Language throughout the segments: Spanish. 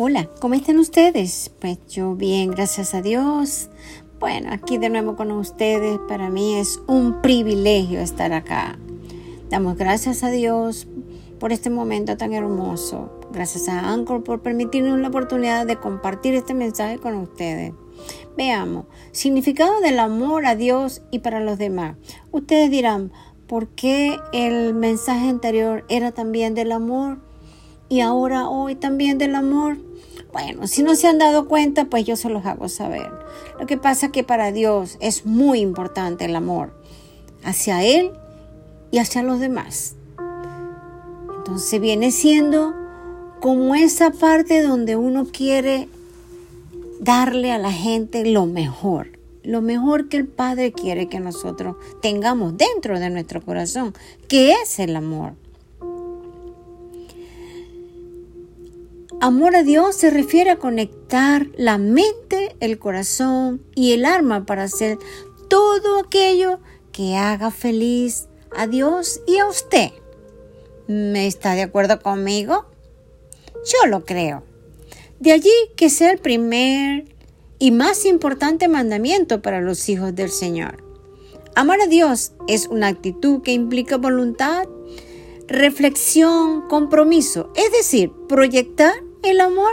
Hola, ¿cómo están ustedes? Pues yo bien, gracias a Dios. Bueno, aquí de nuevo con ustedes, para mí es un privilegio estar acá. Damos gracias a Dios por este momento tan hermoso. Gracias a Anchor por permitirnos la oportunidad de compartir este mensaje con ustedes. Veamos, significado del amor a Dios y para los demás. Ustedes dirán, ¿por qué el mensaje anterior era también del amor y ahora hoy también del amor? Bueno, si no se han dado cuenta, pues yo se los hago saber. Lo que pasa es que para Dios es muy importante el amor hacia Él y hacia los demás. Entonces viene siendo como esa parte donde uno quiere darle a la gente lo mejor, lo mejor que el Padre quiere que nosotros tengamos dentro de nuestro corazón, que es el amor. Amor a Dios se refiere a conectar la mente, el corazón y el alma para hacer todo aquello que haga feliz a Dios y a usted. ¿Me está de acuerdo conmigo? Yo lo creo. De allí que sea el primer y más importante mandamiento para los hijos del Señor. Amar a Dios es una actitud que implica voluntad, reflexión, compromiso, es decir, proyectar el amor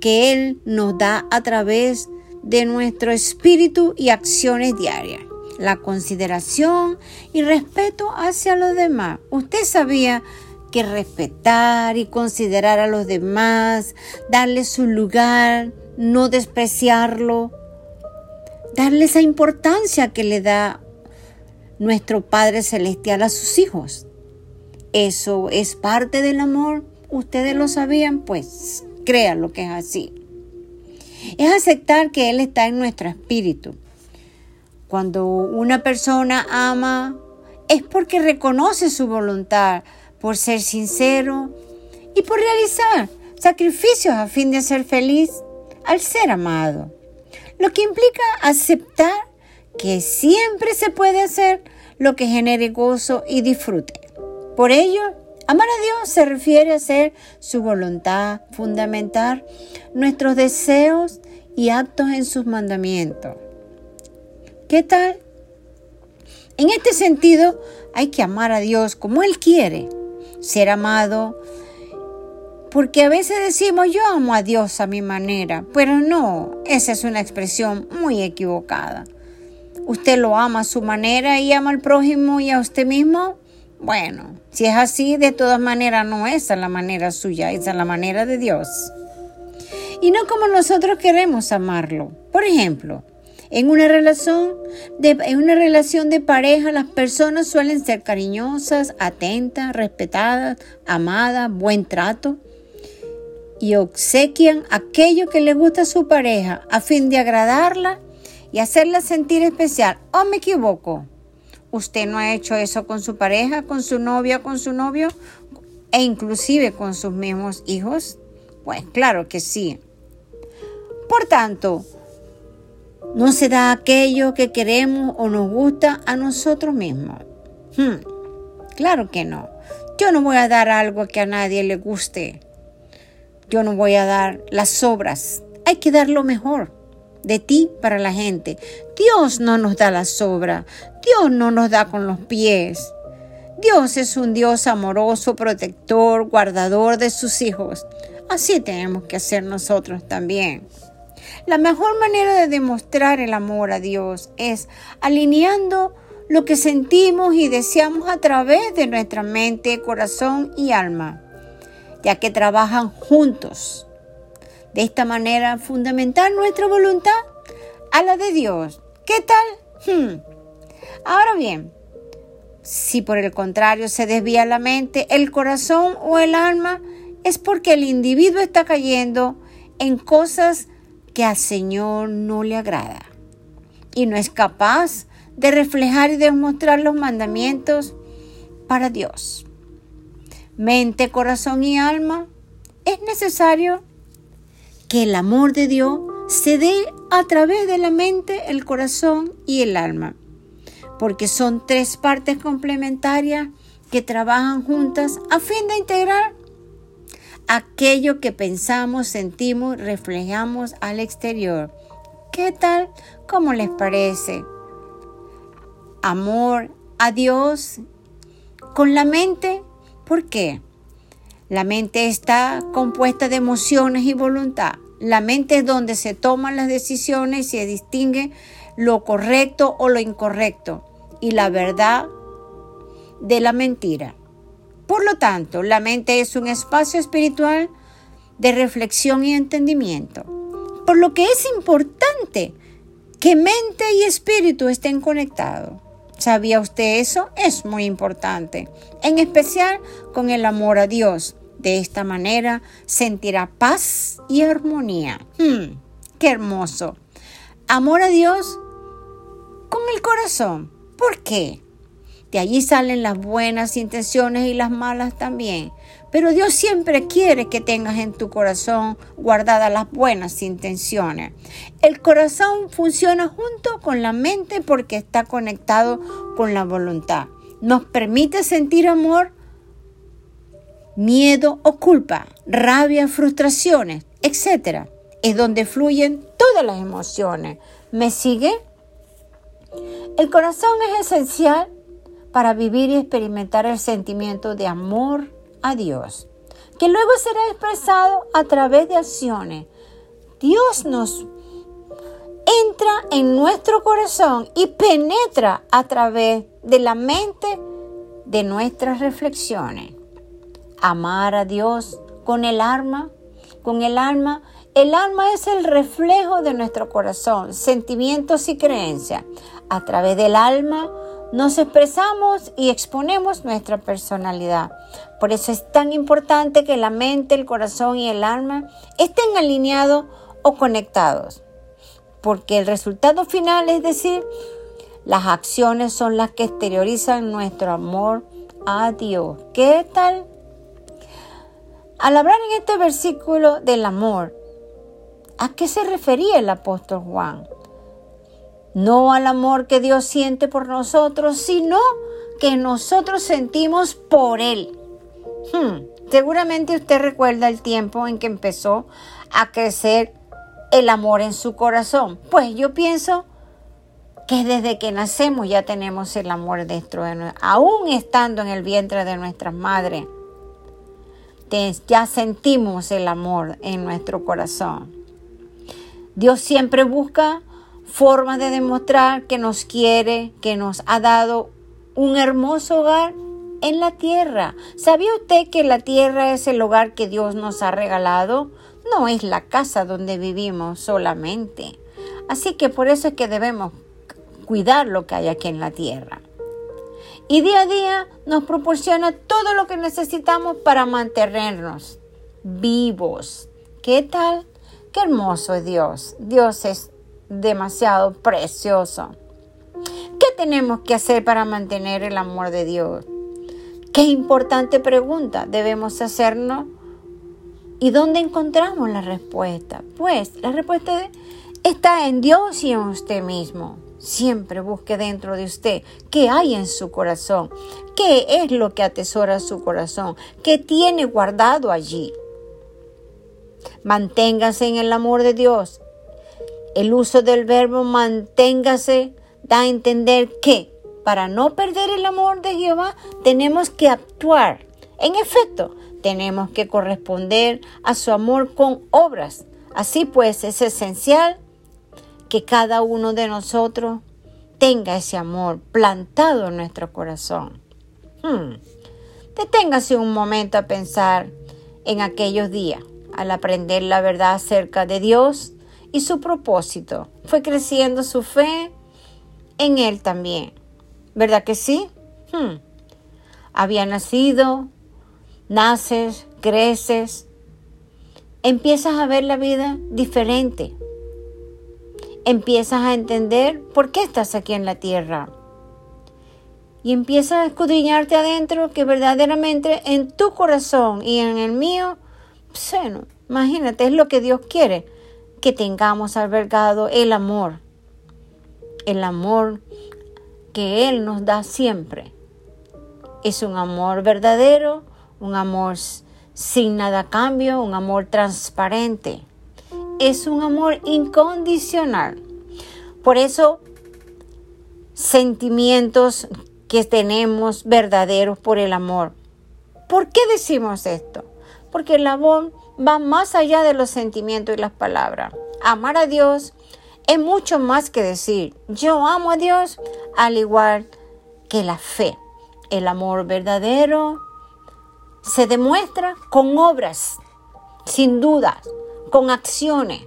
que Él nos da a través de nuestro espíritu y acciones diarias. La consideración y respeto hacia los demás. Usted sabía que respetar y considerar a los demás, darle su lugar, no despreciarlo, darle esa importancia que le da nuestro Padre Celestial a sus hijos. Eso es parte del amor ustedes lo sabían, pues crean lo que es así. Es aceptar que Él está en nuestro espíritu. Cuando una persona ama, es porque reconoce su voluntad por ser sincero y por realizar sacrificios a fin de ser feliz al ser amado. Lo que implica aceptar que siempre se puede hacer lo que genere gozo y disfrute. Por ello, Amar a Dios se refiere a hacer su voluntad, fundamentar nuestros deseos y actos en sus mandamientos. ¿Qué tal? En este sentido, hay que amar a Dios como Él quiere, ser amado, porque a veces decimos yo amo a Dios a mi manera, pero no, esa es una expresión muy equivocada. Usted lo ama a su manera y ama al prójimo y a usted mismo. Bueno, si es así, de todas maneras no es la manera suya, es la manera de Dios. Y no como nosotros queremos amarlo. Por ejemplo, en una relación de, en una relación de pareja las personas suelen ser cariñosas, atentas, respetadas, amadas, buen trato y obsequian aquello que le gusta a su pareja a fin de agradarla y hacerla sentir especial. ¿O me equivoco? ¿Usted no ha hecho eso con su pareja, con su novia, con su novio e inclusive con sus mismos hijos? Pues claro que sí. Por tanto, no se da aquello que queremos o nos gusta a nosotros mismos. Hmm, claro que no. Yo no voy a dar algo que a nadie le guste. Yo no voy a dar las sobras. Hay que dar lo mejor de ti para la gente. Dios no nos da la sobra, Dios no nos da con los pies. Dios es un Dios amoroso, protector, guardador de sus hijos. Así tenemos que hacer nosotros también. La mejor manera de demostrar el amor a Dios es alineando lo que sentimos y deseamos a través de nuestra mente, corazón y alma, ya que trabajan juntos de esta manera, fundamentar nuestra voluntad a la de Dios. ¿Qué tal? Hmm. Ahora bien, si por el contrario se desvía la mente, el corazón o el alma, es porque el individuo está cayendo en cosas que al Señor no le agrada y no es capaz de reflejar y demostrar los mandamientos para Dios. Mente, corazón y alma, es necesario que el amor de Dios se dé a través de la mente, el corazón y el alma, porque son tres partes complementarias que trabajan juntas a fin de integrar aquello que pensamos, sentimos, reflejamos al exterior. ¿Qué tal? ¿Cómo les parece? Amor a Dios con la mente. ¿Por qué? La mente está compuesta de emociones y voluntad. La mente es donde se toman las decisiones y se distingue lo correcto o lo incorrecto y la verdad de la mentira. Por lo tanto, la mente es un espacio espiritual de reflexión y entendimiento. Por lo que es importante que mente y espíritu estén conectados. ¿Sabía usted eso? Es muy importante, en especial con el amor a Dios. De esta manera sentirá paz y armonía. Hmm, ¡Qué hermoso! Amor a Dios con el corazón. ¿Por qué? De allí salen las buenas intenciones y las malas también. Pero Dios siempre quiere que tengas en tu corazón guardadas las buenas intenciones. El corazón funciona junto con la mente porque está conectado con la voluntad. Nos permite sentir amor miedo o culpa, rabia, frustraciones, etc. Es donde fluyen todas las emociones. ¿Me sigue? El corazón es esencial para vivir y experimentar el sentimiento de amor a Dios, que luego será expresado a través de acciones. Dios nos entra en nuestro corazón y penetra a través de la mente de nuestras reflexiones amar a Dios con el alma, con el alma. El alma es el reflejo de nuestro corazón, sentimientos y creencias. A través del alma nos expresamos y exponemos nuestra personalidad. Por eso es tan importante que la mente, el corazón y el alma estén alineados o conectados. Porque el resultado final, es decir, las acciones son las que exteriorizan nuestro amor a Dios. ¿Qué tal? Al hablar en este versículo del amor, ¿a qué se refería el apóstol Juan? No al amor que Dios siente por nosotros, sino que nosotros sentimos por Él. Hmm, seguramente usted recuerda el tiempo en que empezó a crecer el amor en su corazón. Pues yo pienso que desde que nacemos ya tenemos el amor dentro de nosotros, aún estando en el vientre de nuestras madres ya sentimos el amor en nuestro corazón. Dios siempre busca formas de demostrar que nos quiere, que nos ha dado un hermoso hogar en la tierra. ¿Sabía usted que la tierra es el hogar que Dios nos ha regalado? No es la casa donde vivimos solamente. Así que por eso es que debemos cuidar lo que hay aquí en la tierra y día a día nos proporciona todo lo que necesitamos para mantenernos vivos. ¿Qué tal? Qué hermoso es Dios. Dios es demasiado precioso. ¿Qué tenemos que hacer para mantener el amor de Dios? Qué importante pregunta debemos hacernos. ¿Y dónde encontramos la respuesta? Pues la respuesta está en Dios y en usted mismo. Siempre busque dentro de usted qué hay en su corazón, qué es lo que atesora su corazón, qué tiene guardado allí. Manténgase en el amor de Dios. El uso del verbo manténgase da a entender que para no perder el amor de Jehová tenemos que actuar. En efecto, tenemos que corresponder a su amor con obras. Así pues, es esencial que cada uno de nosotros tenga ese amor plantado en nuestro corazón. Hmm. Deténgase un momento a pensar en aquellos días, al aprender la verdad acerca de Dios y su propósito. Fue creciendo su fe en Él también. ¿Verdad que sí? Hmm. Había nacido, naces, creces, empiezas a ver la vida diferente empiezas a entender por qué estás aquí en la tierra. Y empiezas a escudriñarte adentro que verdaderamente en tu corazón y en el mío, bueno, imagínate, es lo que Dios quiere, que tengamos albergado el amor, el amor que Él nos da siempre. Es un amor verdadero, un amor sin nada a cambio, un amor transparente. Es un amor incondicional. Por eso, sentimientos que tenemos verdaderos por el amor. ¿Por qué decimos esto? Porque el amor va más allá de los sentimientos y las palabras. Amar a Dios es mucho más que decir yo amo a Dios, al igual que la fe. El amor verdadero se demuestra con obras, sin dudas, con acciones,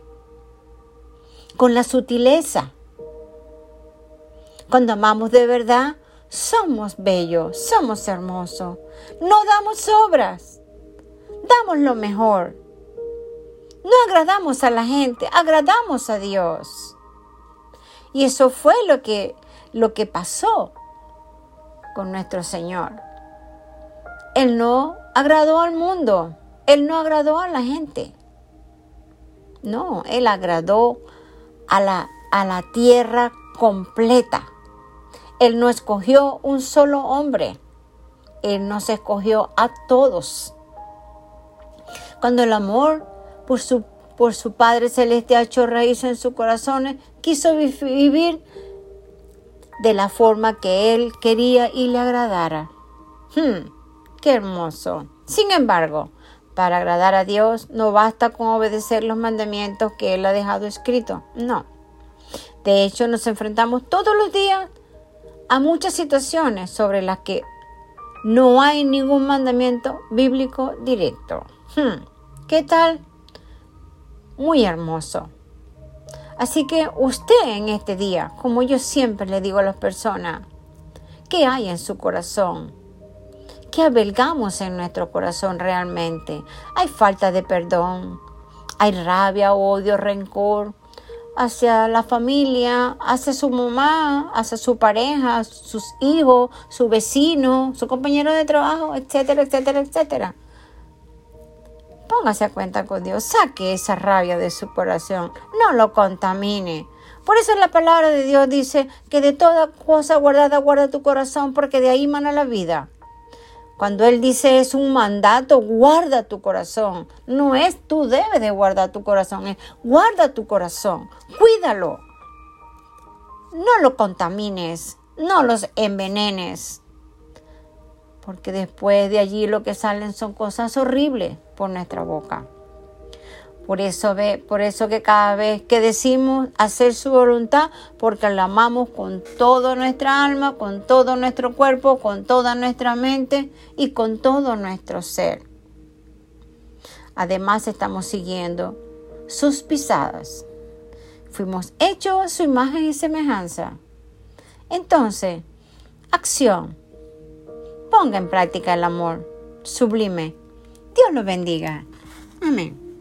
con la sutileza. Cuando amamos de verdad, somos bellos, somos hermosos. No damos obras, damos lo mejor. No agradamos a la gente, agradamos a Dios. Y eso fue lo que, lo que pasó con nuestro Señor. Él no agradó al mundo, Él no agradó a la gente. No, Él agradó a la, a la tierra completa. Él no escogió un solo hombre, Él nos escogió a todos. Cuando el amor por su, por su Padre Celeste ha hecho raíz en su corazón, quiso vivir de la forma que Él quería y le agradara. Hmm, ¡Qué hermoso! Sin embargo, para agradar a Dios no basta con obedecer los mandamientos que Él ha dejado escrito. No. De hecho, nos enfrentamos todos los días a muchas situaciones sobre las que no hay ningún mandamiento bíblico directo. Hmm, ¿Qué tal? Muy hermoso. Así que usted en este día, como yo siempre le digo a las personas, ¿qué hay en su corazón? ¿Qué albergamos en nuestro corazón realmente? Hay falta de perdón, hay rabia, odio, rencor hacia la familia, hacia su mamá, hacia su pareja, sus hijos, su vecino, su compañero de trabajo, etcétera, etcétera, etcétera. Póngase a cuenta con Dios, saque esa rabia de su corazón, no lo contamine. Por eso la palabra de Dios dice que de toda cosa guardada guarda tu corazón, porque de ahí mana la vida. Cuando Él dice es un mandato, guarda tu corazón. No es tú debes de guardar tu corazón, es guarda tu corazón, cuídalo. No lo contamines, no los envenenes. Porque después de allí lo que salen son cosas horribles por nuestra boca. Por eso, ve, por eso que cada vez que decimos hacer su voluntad, porque la amamos con toda nuestra alma, con todo nuestro cuerpo, con toda nuestra mente y con todo nuestro ser. Además estamos siguiendo sus pisadas. Fuimos hechos a su imagen y semejanza. Entonces, acción. Ponga en práctica el amor sublime. Dios lo bendiga. Amén.